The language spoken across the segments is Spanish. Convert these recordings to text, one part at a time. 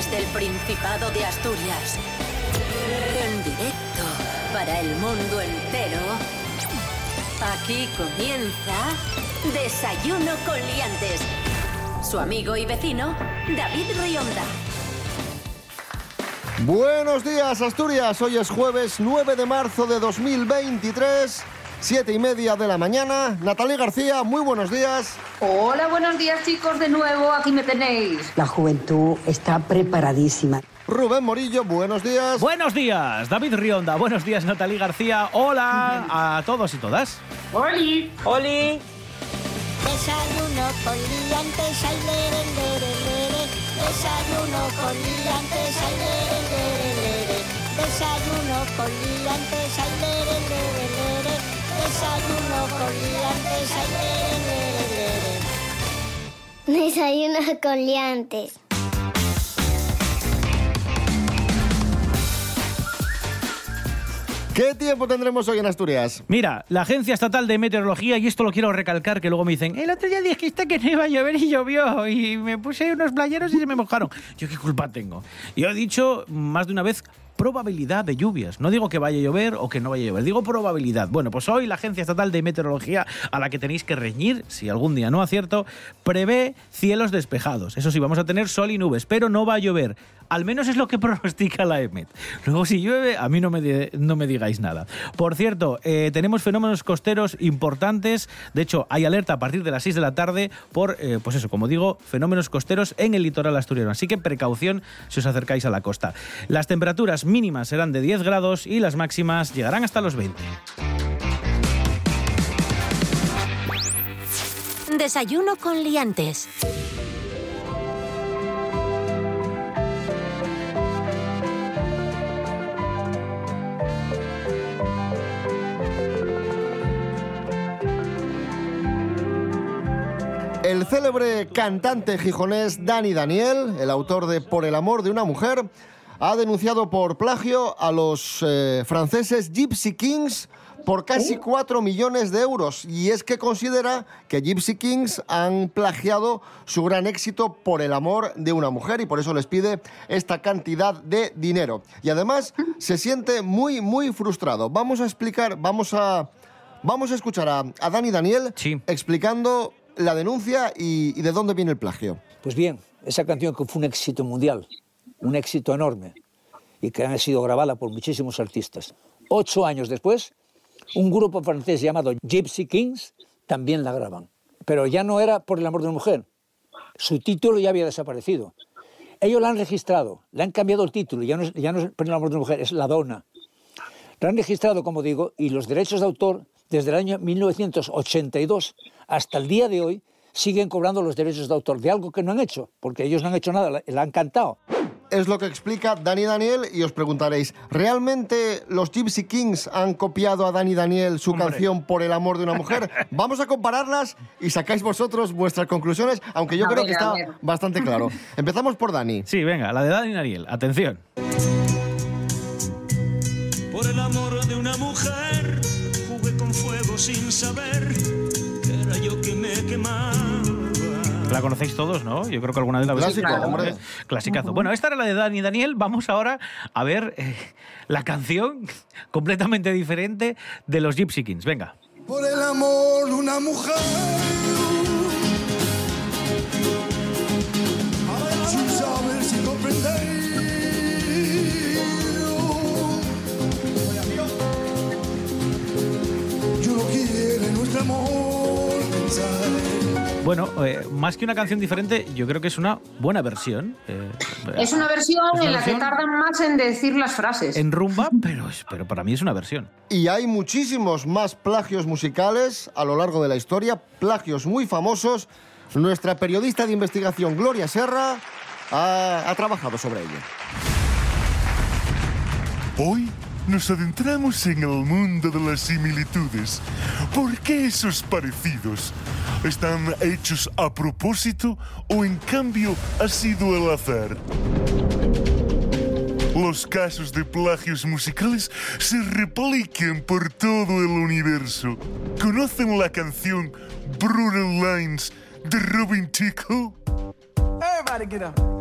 Desde el Principado de Asturias. En directo para el mundo entero. Aquí comienza Desayuno con Liantes. Su amigo y vecino, David Rionda. Buenos días, Asturias. Hoy es jueves 9 de marzo de 2023, siete y media de la mañana. Natalia García, muy buenos días. Hola, buenos días chicos, de nuevo, aquí me tenéis. La juventud está preparadísima. Rubén Morillo, buenos días. Buenos días, David Rionda. Buenos días, Natalie García. Hola a todos y todas. ¡Oli! ¡Oli! Desayuno con liantes, ay, lere, lere, lere. Desayuno con liantes, ay, lere, lere, lere. Desayuno con liantes, ay, lere, lere, lere. Desayuno con liantes, ay, lere, lere. Desayuno con liantes. ¿Qué tiempo tendremos hoy en Asturias? Mira, la Agencia Estatal de Meteorología, y esto lo quiero recalcar, que luego me dicen, el otro día dijiste que no iba a llover y llovió, y me puse unos playeros y se me mojaron. Yo qué culpa tengo. Yo he dicho más de una vez probabilidad de lluvias. No digo que vaya a llover o que no vaya a llover, digo probabilidad. Bueno, pues hoy la Agencia Estatal de Meteorología, a la que tenéis que reñir, si algún día no acierto, prevé cielos despejados. Eso sí, vamos a tener sol y nubes, pero no va a llover. Al menos es lo que pronostica la EMET. Luego, si llueve, a mí no me, no me digáis nada. Por cierto, eh, tenemos fenómenos costeros importantes. De hecho, hay alerta a partir de las 6 de la tarde por, eh, pues eso, como digo, fenómenos costeros en el litoral asturiano. Así que precaución si os acercáis a la costa. Las temperaturas mínimas serán de 10 grados y las máximas llegarán hasta los 20. Desayuno con Liantes. El célebre cantante gijonés Dani Daniel, el autor de Por el amor de una mujer, ha denunciado por plagio a los eh, franceses Gypsy Kings por casi 4 millones de euros. Y es que considera que Gypsy Kings han plagiado su gran éxito por el amor de una mujer y por eso les pide esta cantidad de dinero. Y además se siente muy, muy frustrado. Vamos a explicar, vamos a, vamos a escuchar a, a Dani Daniel Sí. explicando la denuncia y, y de dónde viene el plagio. Pues bien, esa canción que fue un éxito mundial, un éxito enorme, y que ha sido grabada por muchísimos artistas. Ocho años después, un grupo francés llamado Gypsy Kings también la graban. Pero ya no era por el amor de una mujer. Su título ya había desaparecido. Ellos la han registrado, le han cambiado el título, ya no es, ya no es por el amor de una mujer, es La Donna. La han registrado, como digo, y los derechos de autor, desde el año 1982 hasta el día de hoy, siguen cobrando los derechos de autor de algo que no han hecho, porque ellos no han hecho nada, la han cantado. Es lo que explica Dani Daniel y os preguntaréis, ¿realmente los Gypsy Kings han copiado a Dani Daniel su Hombre. canción Por el amor de una mujer? Vamos a compararlas y sacáis vosotros vuestras conclusiones, aunque yo A creo ver, que está bastante claro. Empezamos por Dani. Sí, venga, la de Dani Ariel. Atención. Por el amor de una mujer jugué con fuego sin saber La conocéis todos, ¿no? Yo creo que alguna vez la habéis Clásico, escuchado, hombre. ¿eh? Clasicazo. Bueno, esta era la de Dani Daniel. Vamos ahora a ver eh, la canción completamente diferente de los Gypsy Kings. Venga. Por el amor de una mujer. Sin saber si comprendéis. Yo no quiero nuestro amor pensar. Bueno, eh, más que una canción diferente, yo creo que es una buena versión. eh, Es una versión Es una en la que tardan más en decir las frases. En rumba, pero para mí es una versión. Y hay muchísimos más plagios musicales a lo largo de la historia, plagios muy famosos. Nuestra periodista de investigación, Gloria Serra, ha, ha trabajado sobre ello. Hoy nos adentramos en el mundo de las similitudes. ¿Por qué esos parecidos? ¿Están hechos a propósito o en cambio ha sido el azar? Los casos de plagios musicales se replican por todo el universo. ¿Conocen la canción Brutal Lines de Robin Tickle? Everybody get up.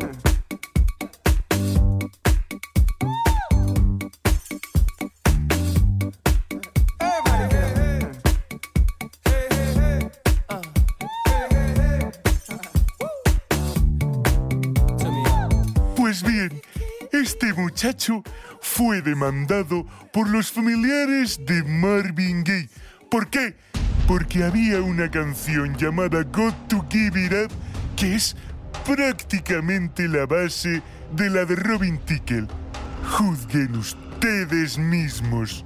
Muchacho fue demandado por los familiares de Marvin Gaye. ¿Por qué? Porque había una canción llamada Got to Give It Up que es prácticamente la base de la de Robin Tickle. Juzguen ustedes mismos.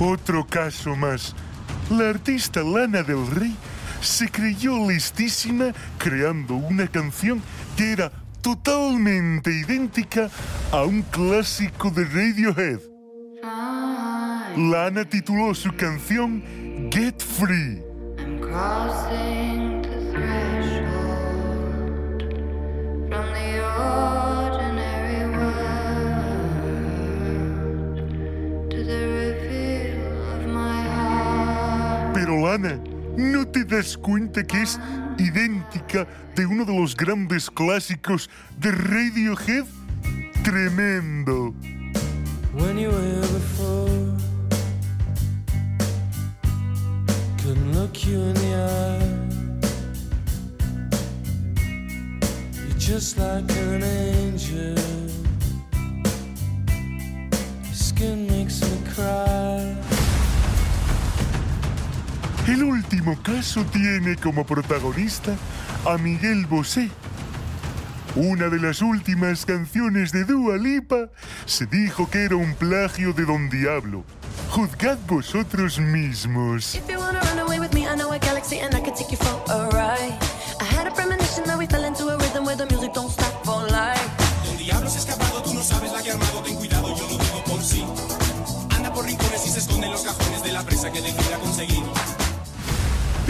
Otro caso más. La artista Lana del Rey se creyó listísima creando una canción que era totalmente idéntica a un clásico de Radiohead. Lana tituló su canción Get Free. ¿No te das cuenta que es idéntica de uno de los grandes clásicos de Radiohead? Tremendo. when you were before. Couldn't look you in the eye. You're just like an angel. Your skin makes me cry. El último caso tiene como protagonista a Miguel Bosé. Una de las últimas canciones de Dua Lipa se dijo que era un plagio de Don Diablo. Juzgad vosotros mismos. If you wanna run away with me, I know a galaxy and I can take you for a ride. I had a premonition that we fell into a rhythm where the music don't stop for life. Don Diablo se escapado, tú no sabes la que ha armado, ten cuidado, yo lo digo por sí. Anda por rincones y se esconde en los cajones de la presa que decida conseguir.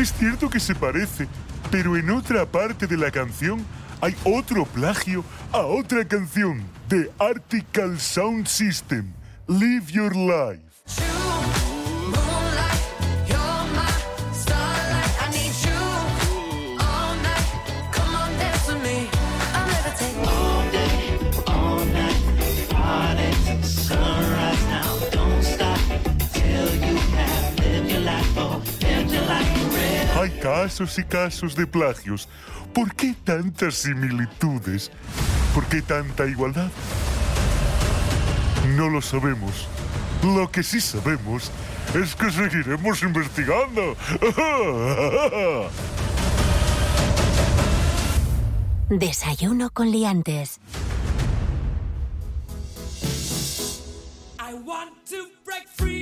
Es cierto que se parece, pero en otra parte de la canción hay otro plagio a otra canción de Article Sound System. Live Your Life. Hay casos y casos de plagios. ¿Por qué tantas similitudes? ¿Por qué tanta igualdad? No lo sabemos. Lo que sí sabemos es que seguiremos investigando. Desayuno con liantes. I want to break free.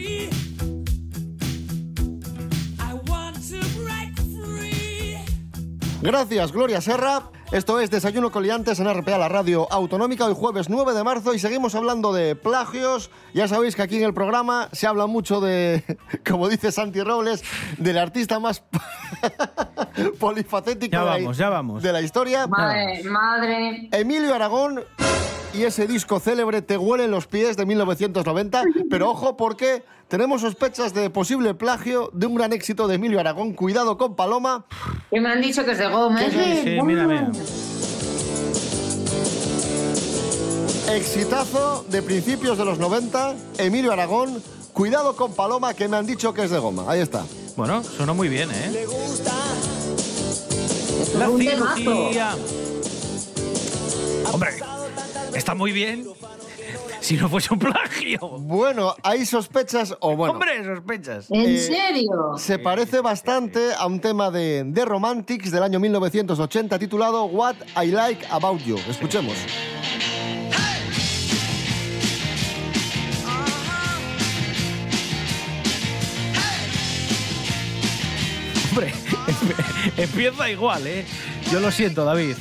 Gracias, Gloria Serra. Esto es Desayuno Coliantes en RPA, la radio autonómica, hoy jueves 9 de marzo y seguimos hablando de plagios. Ya sabéis que aquí en el programa se habla mucho de, como dice Santi Robles, del artista más polifacético Ya de la- vamos, ya vamos. de la historia. Madre, madre. Emilio Aragón y ese disco célebre Te huelen los pies de 1990. Pero ojo porque tenemos sospechas de posible plagio de un gran éxito de Emilio Aragón. Cuidado con Paloma. Que me han dicho que es de goma. ¿Qué ¿eh? Sí, mira, mira. Exitazo de principios de los 90. Emilio Aragón. Cuidado con Paloma que me han dicho que es de goma. Ahí está. Bueno, sonó muy bien, ¿eh? es La un temazo. cirugía. Hombre, está muy bien. Si no fuese un plagio. Bueno, hay sospechas o bueno. Hombre, sospechas. ¿En Eh, serio? Se parece bastante a un tema de The Romantics del año 1980 titulado What I Like About You. Escuchemos. Hombre, empieza igual, ¿eh? Yo lo siento, David.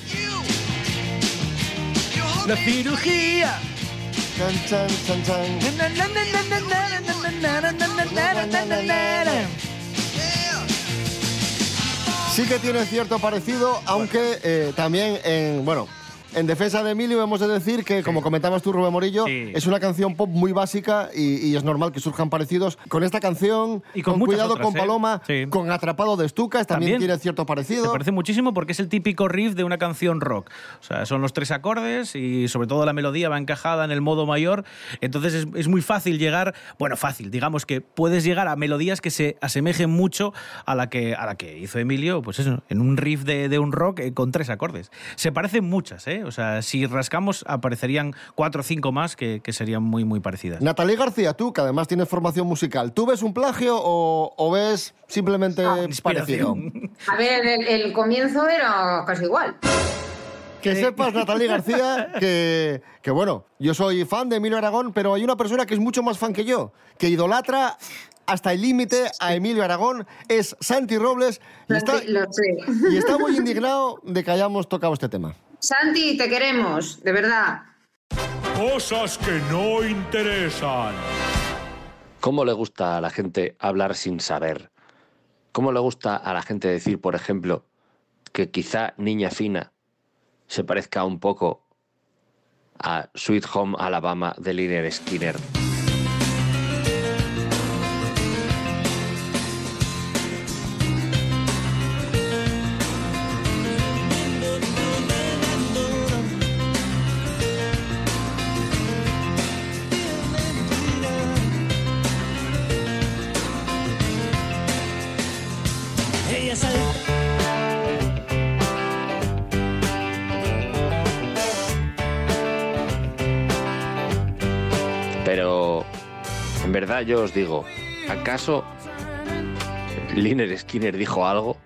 La cirugía. Sí que tiene cierto parecido, aunque eh, también en, bueno, En defensa de Emilio hemos de decir que, como comentabas tú, Rubén Morillo, es una canción pop muy básica y, y es normal que surjan parecidos. Con esta canción, Y con Cuidado otras, con ¿eh? Paloma, Sí. con Atrapado de Estucas, también, También. tiene cierto parecido. Se parece muchísimo porque es el típico riff de una canción rock. O sea, son los tres acordes y sobre todo la melodía va encajada en el modo mayor. Entonces es, es muy fácil llegar, bueno, fácil, digamos que puedes llegar a melodías que se asemejen mucho a la que, a la que hizo Emilio, pues eso, en un riff de, de un rock eh, con tres acordes. Se parecen muchas, ¿eh? O sea, si rascamos aparecerían cuatro o cinco más que, que serían muy, muy parecidas. Natalie García, tú, que además tienes formación musical, ¿tú ves un plagio o, o ves simplemente parecido? A ver, el, el comienzo era casi igual. Que sepas, Natalie García, que, que bueno, yo soy fan de Emilio Aragón, pero hay una persona que es mucho más fan que yo, que idolatra hasta el límite a Emilio Aragón, es Santi Robles, y está, Lo sé. y está muy indignado de que hayamos tocado este tema. Santi, te queremos, de verdad. Cosas que no interesan. ¿Cómo le gusta a la gente hablar sin saber? ¿Cómo le gusta a la gente decir, por ejemplo, que quizá Niña Fina se parezca un poco a Sweet Home Alabama de Liner Skinner? Yo os digo, ¿acaso Liner Skinner dijo algo?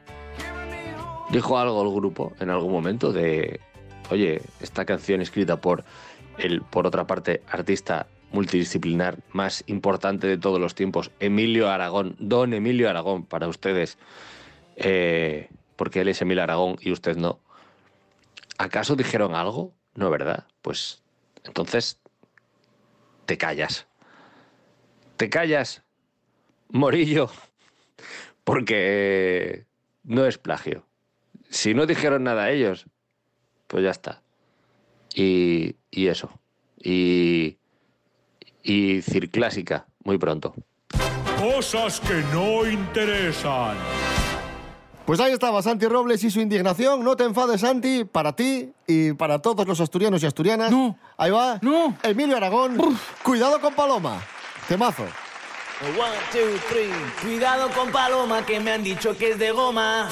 ¿Dijo algo el grupo en algún momento de, oye, esta canción escrita por el, por otra parte, artista multidisciplinar más importante de todos los tiempos, Emilio Aragón, don Emilio Aragón, para ustedes, eh, porque él es Emilio Aragón y usted no. ¿Acaso dijeron algo? No, ¿verdad? Pues entonces te callas. Te callas, Morillo, porque no es plagio. Si no dijeron nada ellos, pues ya está. Y, y eso. Y, y Circlásica, muy pronto. Cosas que no interesan. Pues ahí estaba Santi Robles y su indignación. No te enfades, Santi, para ti y para todos los asturianos y asturianas. No. Ahí va. No. Emilio Aragón. Cuidado con Paloma. Temazo. One, two, three. Cuidado con Paloma que me han dicho que es de goma.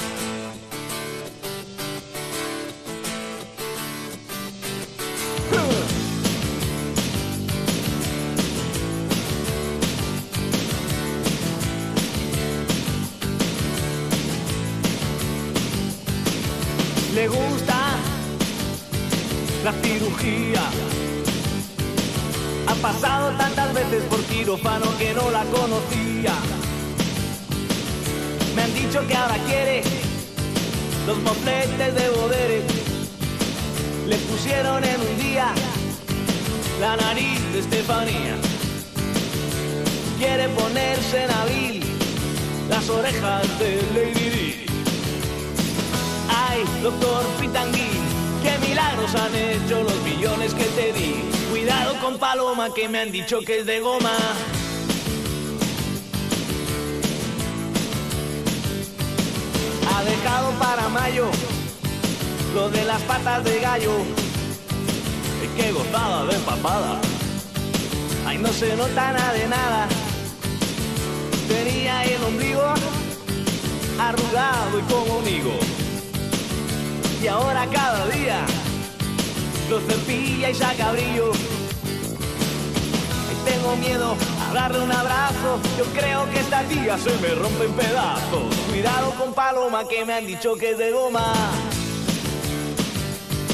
Le gusta la cirugía. Pasado tantas veces por quirófano que no la conocía. Me han dicho que ahora quiere los mofletes de Bodere. Le pusieron en un día la nariz de Estefanía. Quiere ponerse en abril las orejas de Lady Di. Ay, doctor Pitangui, qué milagros han hecho los millones que te di. Cuidado con Paloma que me han dicho que es de goma. Ha dejado para mayo lo de las patas de gallo. Es que gozada de papada. Ay, no se nota nada de nada. Tenía el ombligo arrugado y como un higo. Y ahora cada día lo cepilla y saca brillo. Tengo miedo a darle un abrazo. Yo creo que esta tía se me rompe en pedazos. Cuidado con Paloma que me han dicho que es de goma.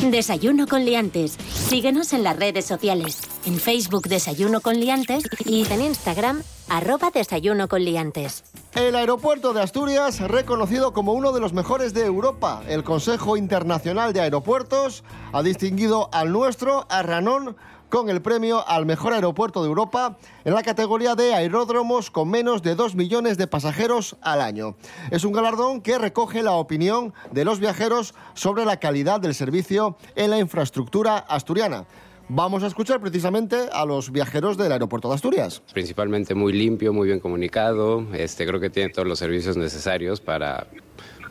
Desayuno con liantes. Síguenos en las redes sociales. En Facebook Desayuno con liantes y en Instagram arroba Desayuno con liantes. El aeropuerto de Asturias, reconocido como uno de los mejores de Europa. El Consejo Internacional de Aeropuertos ha distinguido al nuestro, a Ranón, con el premio al mejor aeropuerto de Europa en la categoría de aeródromos con menos de 2 millones de pasajeros al año. Es un galardón que recoge la opinión de los viajeros sobre la calidad del servicio en la infraestructura asturiana. Vamos a escuchar precisamente a los viajeros del aeropuerto de Asturias. Principalmente muy limpio, muy bien comunicado. Este, creo que tiene todos los servicios necesarios para,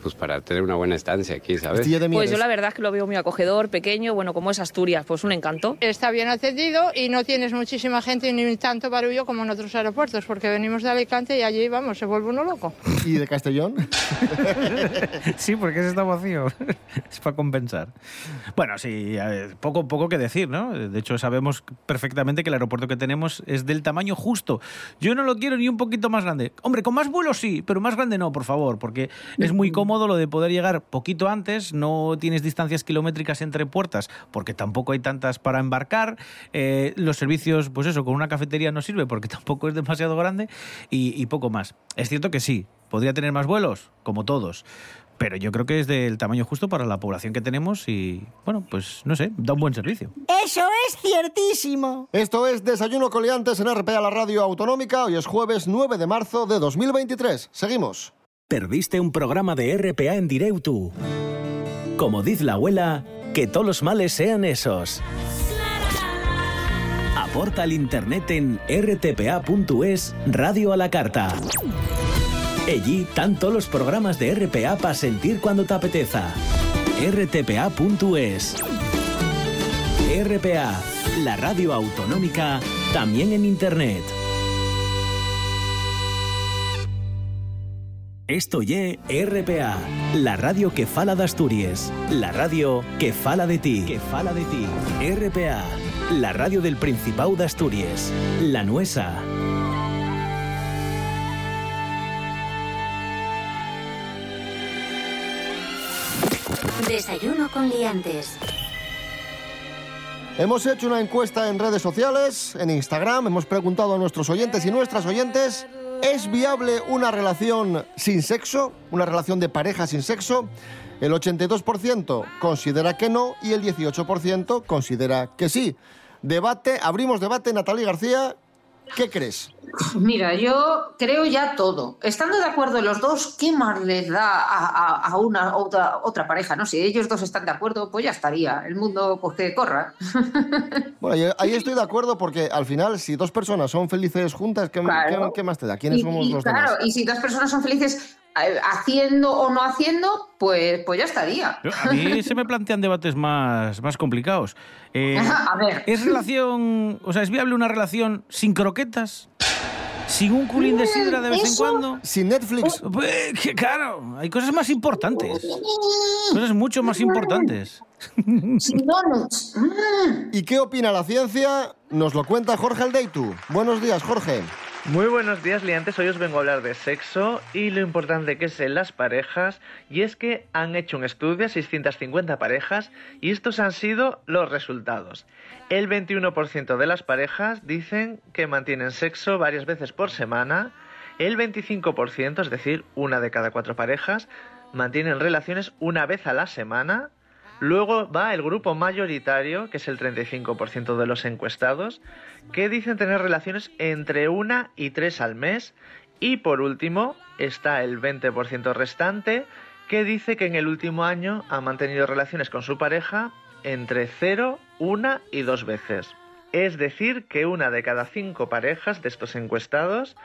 pues, para tener una buena estancia aquí, ¿sabes? Pues yo la verdad es que lo veo muy acogedor, pequeño, bueno, como es Asturias, pues un encanto. Está bien atendido y no tienes muchísima gente ni tanto barullo como en otros aeropuertos, porque venimos de Alicante y allí, vamos, se vuelve uno loco. ¿Y de Castellón? sí, porque ese está vacío. es para compensar. Bueno, sí, poco, poco que decir, ¿no? De hecho, sabemos perfectamente que el aeropuerto que tenemos es del tamaño justo. Yo no lo quiero ni un poquito más grande. Hombre, con más vuelos sí, pero más grande no, por favor, porque es muy cómodo lo de poder llegar poquito antes, no tienes distancias kilométricas entre puertas, porque tampoco hay tantas para embarcar. Eh, los servicios, pues eso, con una cafetería no sirve porque tampoco es demasiado grande y, y poco más. Es cierto que sí, podría tener más vuelos, como todos. Pero yo creo que es del tamaño justo para la población que tenemos y, bueno, pues no sé, da un buen servicio. Eso es ciertísimo. Esto es Desayuno Coliantes en RPA, la radio autonómica. Hoy es jueves 9 de marzo de 2023. Seguimos. Perdiste un programa de RPA en Direutu. Como dice la abuela, que todos los males sean esos. Aporta al internet en rtpa.es Radio a la Carta. Allí tanto los programas de RPA para sentir cuando te apeteza. rtpa.es RPA, la radio autonómica, también en internet. Esto ye RPA, la radio que fala de Asturias, la radio que fala de ti, que fala de ti. RPA, la radio del Principado de Asturias, la nuesa. Desayuno con liantes. Hemos hecho una encuesta en redes sociales, en Instagram, hemos preguntado a nuestros oyentes y nuestras oyentes, ¿es viable una relación sin sexo? ¿Una relación de pareja sin sexo? El 82% considera que no y el 18% considera que sí. Debate, abrimos debate, Natalia García, ¿qué crees? Mira, yo creo ya todo. Estando de acuerdo los dos, ¿qué más les da a, a- a una otra, otra pareja? No, si ellos dos están de acuerdo, pues ya estaría. El mundo, pues que corra. Bueno, yo- ahí estoy de acuerdo porque al final, si dos personas son felices juntas, ¿qué, Claro. qué- qué más te da? ¿Quiénes Y- somos y los claro, demás? y si dos personas son felices haciendo o no haciendo, pues, pues ya estaría. A mí se me plantean debates más, más complicados. Eh, A ver. ¿Es relación, o sea, es viable una relación sin croquetas? ¿Sin un culín de sidra de vez en cuando? ¿Sin Netflix? Pues, que claro, hay cosas más importantes. Cosas mucho más importantes. ¿Y qué opina la ciencia? Nos lo cuenta Jorge Aldeitu. Buenos días, Jorge. Muy buenos días, liantes. Hoy os vengo a hablar de sexo y lo importante que es en las parejas. Y es que han hecho un estudio a 650 parejas y estos han sido los resultados. El 21% de las parejas dicen que mantienen sexo varias veces por semana. El 25%, es decir, una de cada cuatro parejas, mantienen relaciones una vez a la semana. Luego va el grupo mayoritario, que es el 35% de los encuestados, que dicen tener relaciones entre una y tres al mes. Y por último está el 20% restante, que dice que en el último año ha mantenido relaciones con su pareja entre 0, una y dos veces. Es decir, que una de cada cinco parejas de estos encuestados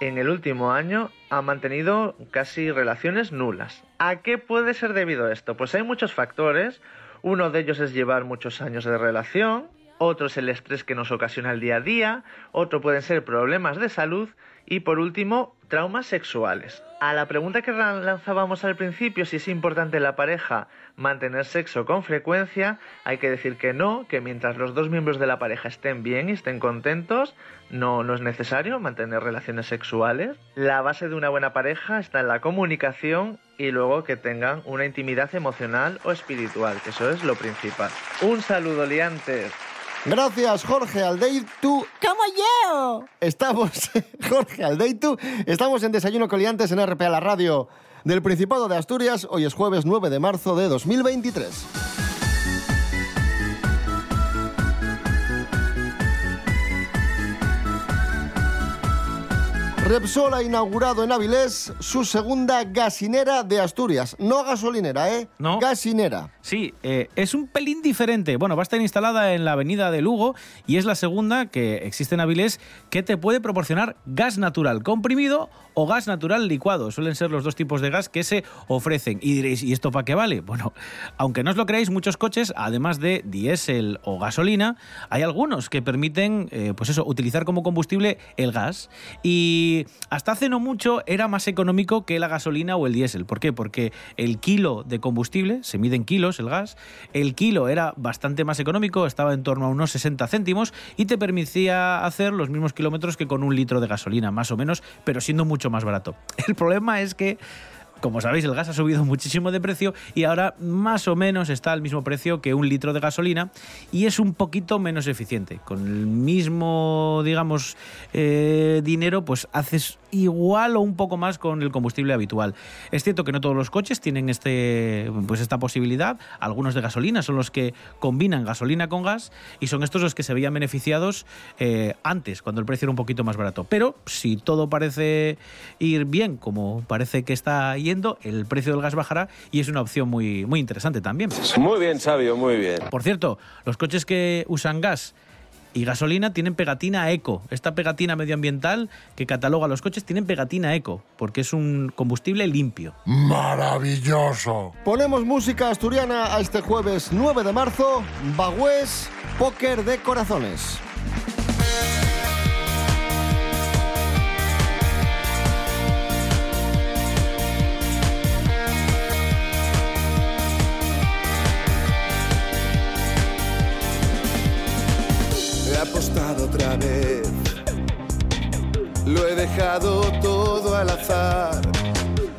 en el último año ha mantenido casi relaciones nulas. ¿A qué puede ser debido esto? Pues hay muchos factores. Uno de ellos es llevar muchos años de relación, otro es el estrés que nos ocasiona el día a día, otro pueden ser problemas de salud y por último, traumas sexuales. A la pregunta que lanzábamos al principio, si es importante en la pareja mantener sexo con frecuencia, hay que decir que no, que mientras los dos miembros de la pareja estén bien y estén contentos, no, no es necesario mantener relaciones sexuales. La base de una buena pareja está en la comunicación y luego que tengan una intimidad emocional o espiritual, que eso es lo principal. Un saludo, liantes. Gracias, Jorge Aldeitu. ¡Como yo! Estamos, Jorge Aldeitu, estamos en Desayuno Coliantes en RPA, la radio del Principado de Asturias. Hoy es jueves 9 de marzo de 2023. Repsol ha inaugurado en Avilés su segunda gasinera de Asturias. No gasolinera, ¿eh? No. Gasinera. Sí, eh, es un pelín diferente. Bueno, va a estar instalada en la avenida de Lugo y es la segunda que existe en Avilés que te puede proporcionar gas natural comprimido o gas natural licuado. Suelen ser los dos tipos de gas que se ofrecen. Y diréis, ¿y esto para qué vale? Bueno, aunque no os lo creáis, muchos coches, además de diésel o gasolina, hay algunos que permiten, eh, pues eso, utilizar como combustible el gas. Y hasta hace no mucho era más económico que la gasolina o el diésel. ¿Por qué? Porque el kilo de combustible, se mide en kilos el gas, el kilo era bastante más económico, estaba en torno a unos 60 céntimos y te permitía hacer los mismos kilómetros que con un litro de gasolina, más o menos, pero siendo mucho más barato. El problema es que como sabéis, el gas ha subido muchísimo de precio y ahora más o menos está al mismo precio que un litro de gasolina y es un poquito menos eficiente. Con el mismo, digamos, eh, dinero, pues haces igual o un poco más con el combustible habitual. Es cierto que no todos los coches tienen este, pues esta posibilidad. Algunos de gasolina son los que combinan gasolina con gas y son estos los que se veían beneficiados eh, antes, cuando el precio era un poquito más barato. Pero si todo parece ir bien, como parece que está yendo, el precio del gas bajará y es una opción muy, muy interesante también. Muy bien, sabio, muy bien. Por cierto, los coches que usan gas y gasolina tienen pegatina eco. Esta pegatina medioambiental que cataloga los coches tienen pegatina eco, porque es un combustible limpio. Maravilloso. Ponemos música asturiana a este jueves 9 de marzo. Bagüés, póker de corazones. Lo he dejado todo al azar.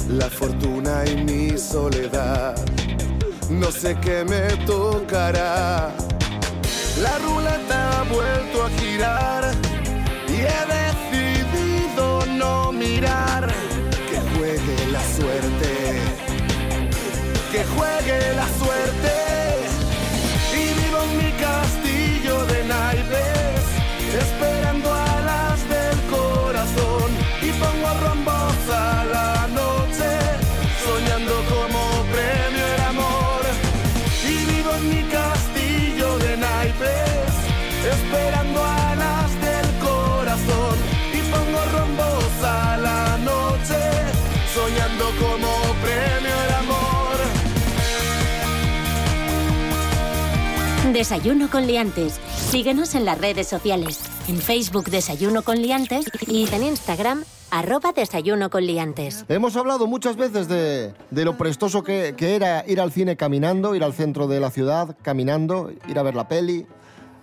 La fortuna y mi soledad. No sé qué me tocará. La ruleta ha vuelto a girar. Y he decidido no mirar. Que juegue la suerte. Que juegue la suerte. Pongo rombos a la noche, soñando como premio el amor. Y vivo en mi castillo de naipes, esperando alas del corazón. Y pongo rombos a la noche, soñando como premio el amor. Desayuno con liantes. Síguenos en las redes sociales. En Facebook Desayuno con liantes y en Instagram arroba Desayuno con liantes. Hemos hablado muchas veces de, de lo prestoso que, que era ir al cine caminando, ir al centro de la ciudad caminando, ir a ver la peli,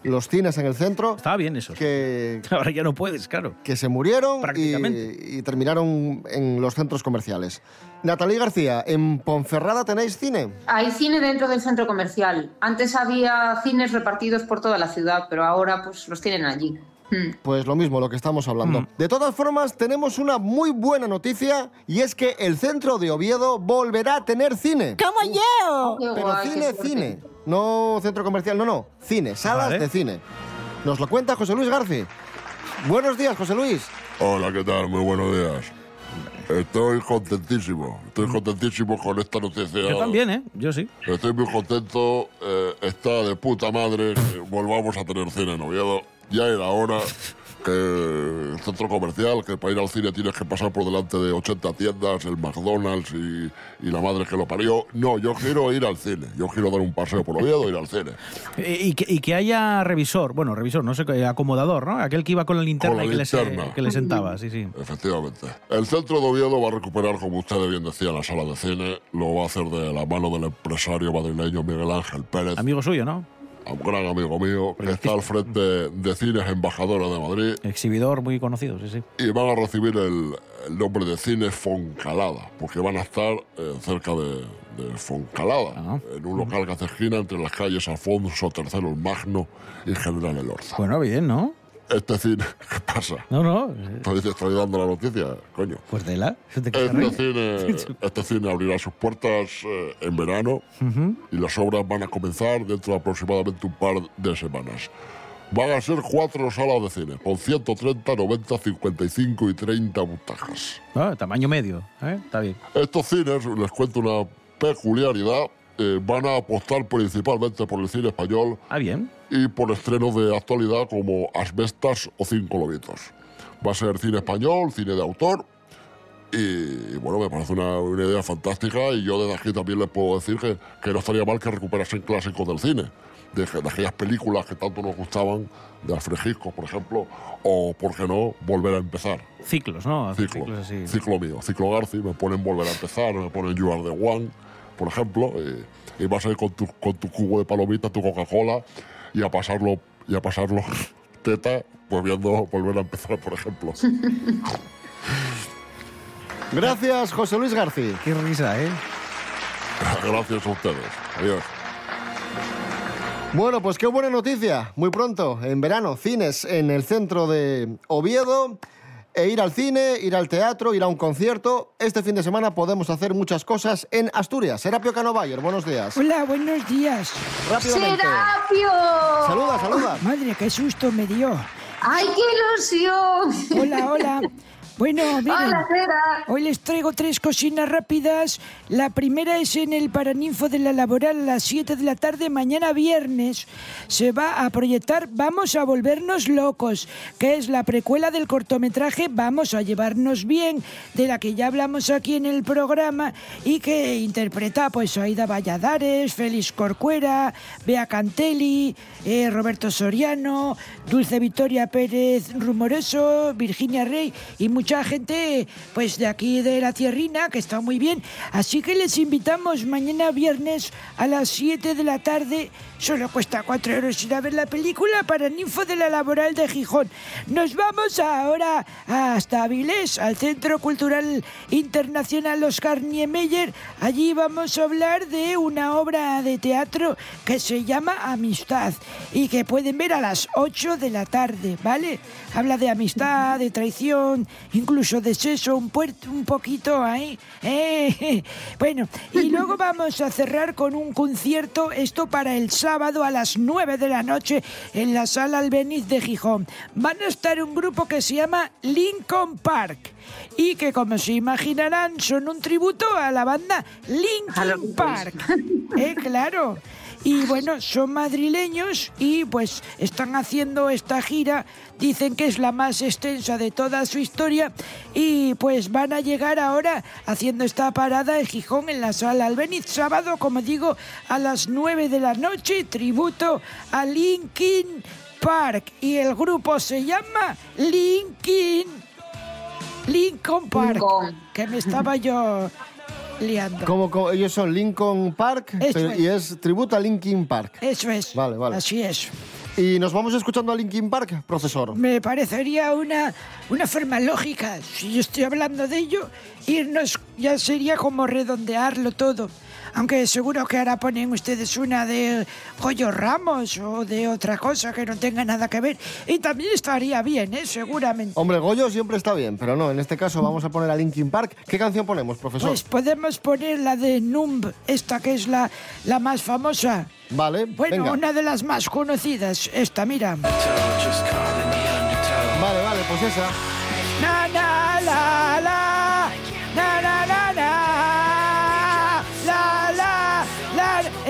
los cines en el centro. Estaba bien eso. Que, Ahora ya no puedes, claro. que se murieron Prácticamente. y, y terminaron en los centros comerciales. Natalie García, ¿en Ponferrada tenéis cine? Hay cine dentro del centro comercial. Antes había cines repartidos por toda la ciudad, pero ahora pues los tienen allí. Hmm. Pues lo mismo, lo que estamos hablando. Mm. De todas formas, tenemos una muy buena noticia y es que el centro de Oviedo volverá a tener cine. ¡Como yo! Pero guay, cine, cine. No centro comercial, no, no. Cine, salas Vale. de cine. Nos lo cuenta José Luis Garci. Buenos días, José Luis. Hola, ¿qué tal? Muy buenos días. Estoy contentísimo. Estoy contentísimo con esta noticia. Yo también, ¿eh? Yo sí. Estoy muy contento. eh, está de puta madre que volvamos a tener cine en Oviedo. Ya era hora que el centro comercial, que para ir al cine tienes que pasar por delante de 80 tiendas, el McDonald's y, y la madre que lo parió. No, yo quiero ir al cine. Yo quiero dar un paseo por Oviedo e ir al cine. Eh, Y que, y que haya revisor, bueno, revisor, no sé, qué, acomodador, ¿no? Aquel que iba con la linterna, Con la y que, le se- linterna. que le sentaba, sí, sí. Efectivamente. El centro de Oviedo va a recuperar, como ustedes bien decían, la sala de cine. Lo va a hacer de la mano del empresario madrileño Miguel Ángel Pérez. Amigo suyo, ¿no? Un gran amigo mío, que está al frente de Cines Embajadora de Madrid. Exhibidor muy conocido, sí, sí. Y van a recibir el, el nombre de Cine Foncalada, porque van a estar eh, cerca de, de Foncalada, en un local que hace esquina entre las calles Alfonso III el Magno y General Elorza. Bueno, bien, ¿no? Este cine, ¿qué pasa? No, no. Estoy, te estoy dando la noticia, coño. Pues de la. ¿se te queda Este cine, este cine abrirá sus puertas eh, en verano y las obras van a comenzar dentro de aproximadamente un par de semanas. Van a ser cuatro salas de cine, con 130, 90, 55 y 30 butacas. Ah, tamaño medio, ¿eh? Está bien. Estos cines, les cuento una peculiaridad, eh, van a apostar principalmente por el cine español. Ah, bien. Y por estrenos de actualidad como Asbestas o Cinco Lobitos. Va a ser cine español, cine de autor. Y bueno, me parece una, una idea fantástica. Y yo desde aquí también les puedo decir que, que no estaría mal que recuperasen clásicos del cine. De, de aquellas películas que tanto nos gustaban, de Alfred Hitchcock, por ejemplo. O, ¿por qué no?, volver a empezar. Ciclos, ¿no? Ciclo, ciclos así. ciclo mío, ciclo Garci, me ponen volver a empezar, me ponen You Are the One, por ejemplo, y, y vas a ir con tu, con tu cubo de palomitas, tu Coca-Cola, y a pasarlo, y a pasarlo teta, pues viendo volver a empezar, por ejemplo. Gracias, José Luis García. Qué risa, ¿eh? Gracias a ustedes. Adiós. Bueno, pues qué buena noticia. Muy pronto, en verano, cines en el centro de Oviedo. E ir al cine, ir al teatro, ir a un concierto. Este fin de semana podemos hacer muchas cosas en Asturias. Serapio Cano Bayer, buenos días. Hola, buenos días. Rápidamente. ¡Serapio! Saluda, saluda. Madre, qué susto me dio. ¡Ay, qué ilusión! Hola, hola. Bueno, miren, Hola, hoy les traigo tres cocinas rápidas. La primera es en el Paraninfo de la Laboral a las 7 de la tarde, mañana viernes. Se va a proyectar Vamos a volvernos locos, que es la precuela del cortometraje Vamos a llevarnos bien, de la que ya hablamos aquí en el programa y que interpreta pues Aida Valladares, Félix Corcuera, Bea Cantelli, eh, Roberto Soriano, Dulce Victoria Pérez Rumoroso, Virginia Rey y mucha gente pues de aquí de la tierrina que está muy bien. Así que les invitamos mañana viernes a las 7 de la tarde. Solo cuesta 4 euros ir a ver la película para Ninfo de la Laboral de Gijón. Nos vamos ahora hasta Avilés, al Centro Cultural Internacional Oscar Niemeyer. Allí vamos a hablar de una obra de teatro que se llama Amistad y que pueden ver a las 8 de la tarde, ¿vale? Habla de amistad, de traición, incluso de sexo, un, puerto, un poquito ahí. ¿eh? Bueno, y luego vamos a cerrar con un concierto, esto para el sábado a las 9 de la noche en la sala Albeniz de Gijón. Van a estar un grupo que se llama Lincoln Park y que como se imaginarán son un tributo a la banda Linkin Park. ¿Eh? Claro. Y bueno, son madrileños y pues están haciendo esta gira. Dicen que es la más extensa de toda su historia. Y pues van a llegar ahora haciendo esta parada en Gijón en la sala Albeniz. Sábado, como digo, a las 9 de la noche. Tributo a Linkin Park. Y el grupo se llama Linkin. Lincoln Park. Que me estaba yo liando. Como, como- ellos son Lincoln Park Eso pero- es. y es tributo a Linkin Park. Eso es. Vale, vale. Así es. ¿Y nos vamos escuchando a Linkin Park, profesor? Me parecería una, una forma lógica, si yo estoy hablando de ello, irnos ya sería como redondearlo todo. Aunque seguro que ahora ponen ustedes una de Goyo Ramos o de otra cosa que no tenga nada que ver. Y también estaría bien, ¿eh? Seguramente. Hombre, Goyo siempre está bien, pero no, en este caso vamos a poner a Linkin Park. ¿Qué canción ponemos, profesor? Pues podemos poner la de Numb, esta que es la, la más famosa. Vale, Bueno, venga. una de las más conocidas. Esta, mira. Vale, vale, pues esa. Na na la la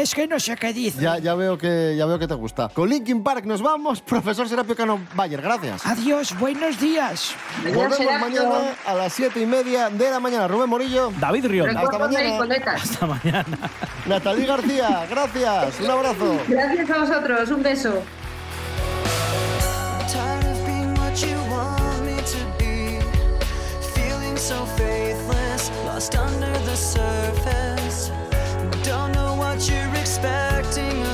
es que no sé qué dice. Ya, ya, veo que, ya veo que te gusta. Con Linkin Park nos vamos, profesor Serapio Cano Bayer, gracias. Adiós, buenos días. Volvemos mañana a las siete y media de la mañana. Rubén Morillo. David Rionda. Hasta mañana. Hasta mañana. Natalie García, gracias. Un abrazo. Gracias a vosotros, un beso. So faithless, lost under the surface. expecting